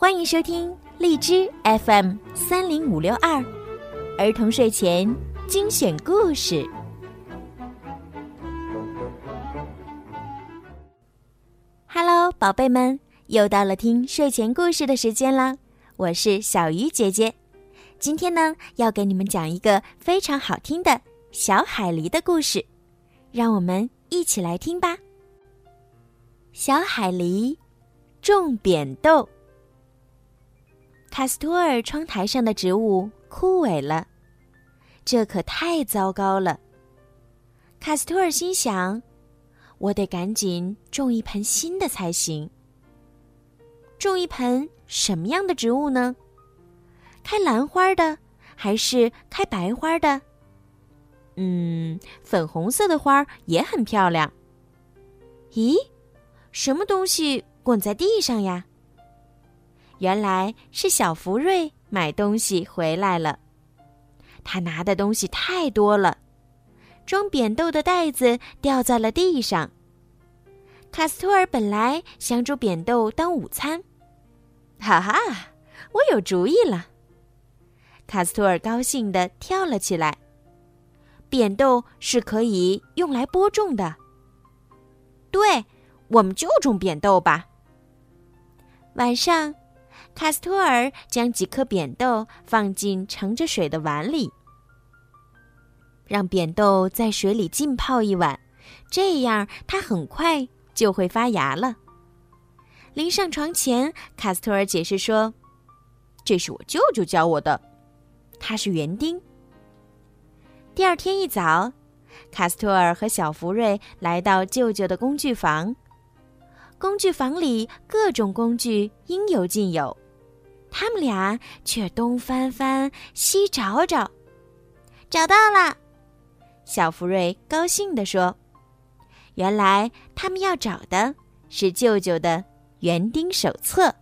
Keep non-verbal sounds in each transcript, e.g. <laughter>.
欢迎收听荔枝 FM 三零五六二儿童睡前精选故事。Hello，宝贝们，又到了听睡前故事的时间啦。我是小鱼姐姐，今天呢要给你们讲一个非常好听的小海狸的故事，让我们一起来听吧。小海狸种扁豆。卡斯托尔窗台上的植物枯萎了，这可太糟糕了。卡斯托尔心想：“我得赶紧种一盆新的才行。种一盆什么样的植物呢？开兰花的，还是开白花的？嗯，粉红色的花也很漂亮。咦，什么东西滚在地上呀？”原来是小福瑞买东西回来了，他拿的东西太多了，装扁豆的袋子掉在了地上。卡斯托尔本来想煮扁豆当午餐，哈哈，我有主意了！卡斯托尔高兴地跳了起来。扁豆是可以用来播种的，对，我们就种扁豆吧。晚上。卡斯托尔将几颗扁豆放进盛着水的碗里，让扁豆在水里浸泡一晚，这样它很快就会发芽了。临上床前，卡斯托尔解释说：“这是我舅舅教我的，他是园丁。”第二天一早，卡斯托尔和小福瑞来到舅舅的工具房，工具房里各种工具应有尽有。他们俩却东翻翻，西找找，找到了。小福瑞高兴地说：“原来他们要找的是舅舅的园丁手册。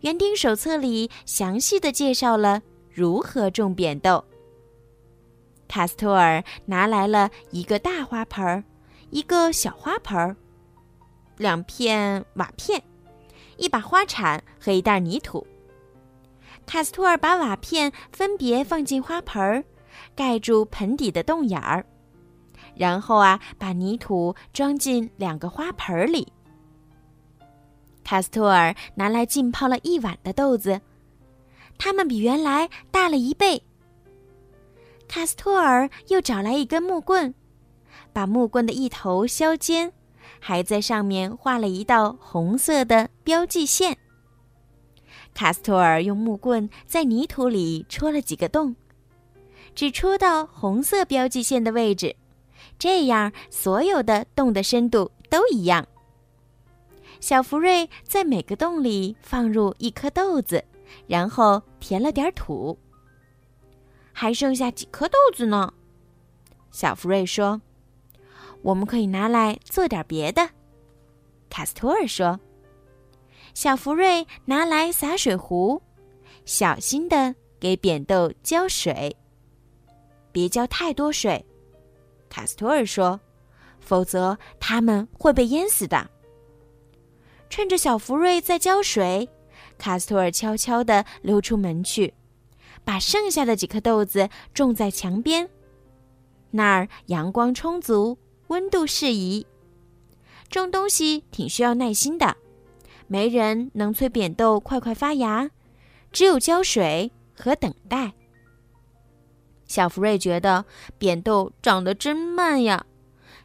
园丁手册里详细的介绍了如何种扁豆。”卡斯托尔拿来了一个大花盆儿，一个小花盆儿，两片瓦片。一把花铲和一袋泥土。卡斯托尔把瓦片分别放进花盆儿，盖住盆底的洞眼儿，然后啊，把泥土装进两个花盆里。卡斯托尔拿来浸泡了一晚的豆子，它们比原来大了一倍。卡斯托尔又找来一根木棍，把木棍的一头削尖。还在上面画了一道红色的标记线。卡斯托尔用木棍在泥土里戳了几个洞，只戳到红色标记线的位置，这样所有的洞的深度都一样。小福瑞在每个洞里放入一颗豆子，然后填了点土。还剩下几颗豆子呢？小福瑞说。我们可以拿来做点别的，卡斯托尔说。小福瑞拿来洒水壶，小心的给扁豆浇水，别浇太多水，卡斯托尔说，否则它们会被淹死的。趁着小福瑞在浇水，卡斯托尔悄悄地溜出门去，把剩下的几颗豆子种在墙边，那儿阳光充足。温度适宜，种东西挺需要耐心的，没人能催扁豆快快发芽，只有浇水和等待。小福瑞觉得扁豆长得真慢呀，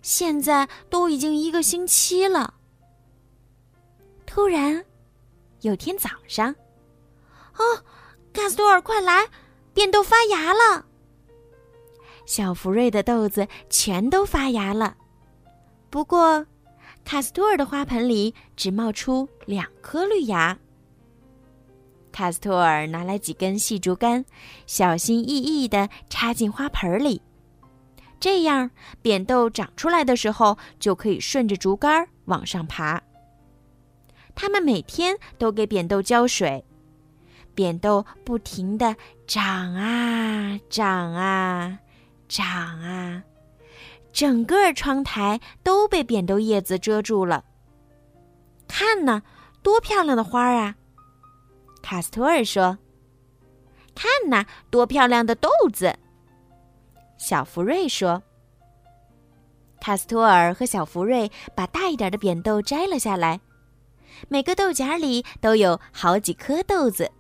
现在都已经一个星期了。突然，有天早上，哦，卡斯多尔，快来，扁豆发芽了！小福瑞的豆子全都发芽了。不过，卡斯托尔的花盆里只冒出两颗绿芽。卡斯托尔拿来几根细竹竿，小心翼翼地插进花盆里，这样扁豆长出来的时候就可以顺着竹竿往上爬。他们每天都给扁豆浇水，扁豆不停地长啊长啊长啊。整个窗台都被扁豆叶子遮住了。看呢，多漂亮的花啊！卡斯托尔说：“看呐，多漂亮的豆子！”小福瑞说。卡斯托尔和小福瑞把大一点的扁豆摘了下来，每个豆荚里都有好几颗豆子，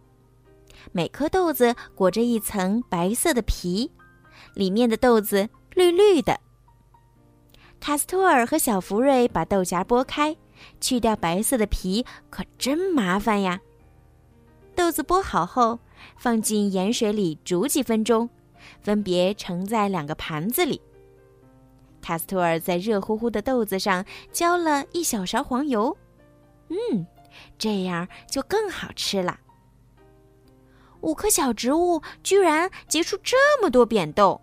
每颗豆子裹着一层白色的皮，里面的豆子绿绿的。卡斯托尔和小福瑞把豆荚剥开，去掉白色的皮，可真麻烦呀。豆子剥好后，放进盐水里煮几分钟，分别盛在两个盘子里。卡斯托尔在热乎乎的豆子上浇了一小勺黄油，嗯，这样就更好吃了。五棵小植物居然结出这么多扁豆，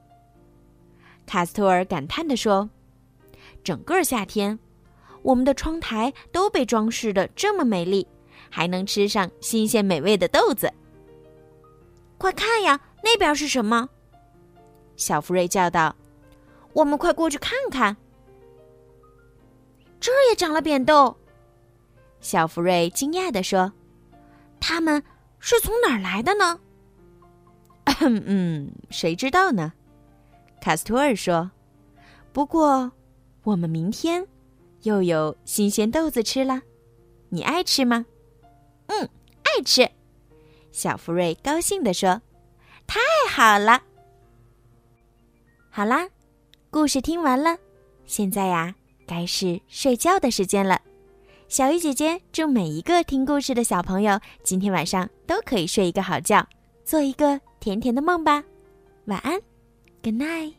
卡斯托尔感叹地说。整个夏天，我们的窗台都被装饰的这么美丽，还能吃上新鲜美味的豆子。快看呀，那边是什么？小福瑞叫道：“我们快过去看看。”这也长了扁豆。小福瑞惊讶地说：“它们是从哪儿来的呢？”“ <coughs> 嗯，谁知道呢？”卡斯托尔说。“不过。”我们明天又有新鲜豆子吃了，你爱吃吗？嗯，爱吃。小福瑞高兴地说：“太好了！”好啦，故事听完了，现在呀，该是睡觉的时间了。小鱼姐姐祝每一个听故事的小朋友今天晚上都可以睡一个好觉，做一个甜甜的梦吧。晚安，Good night。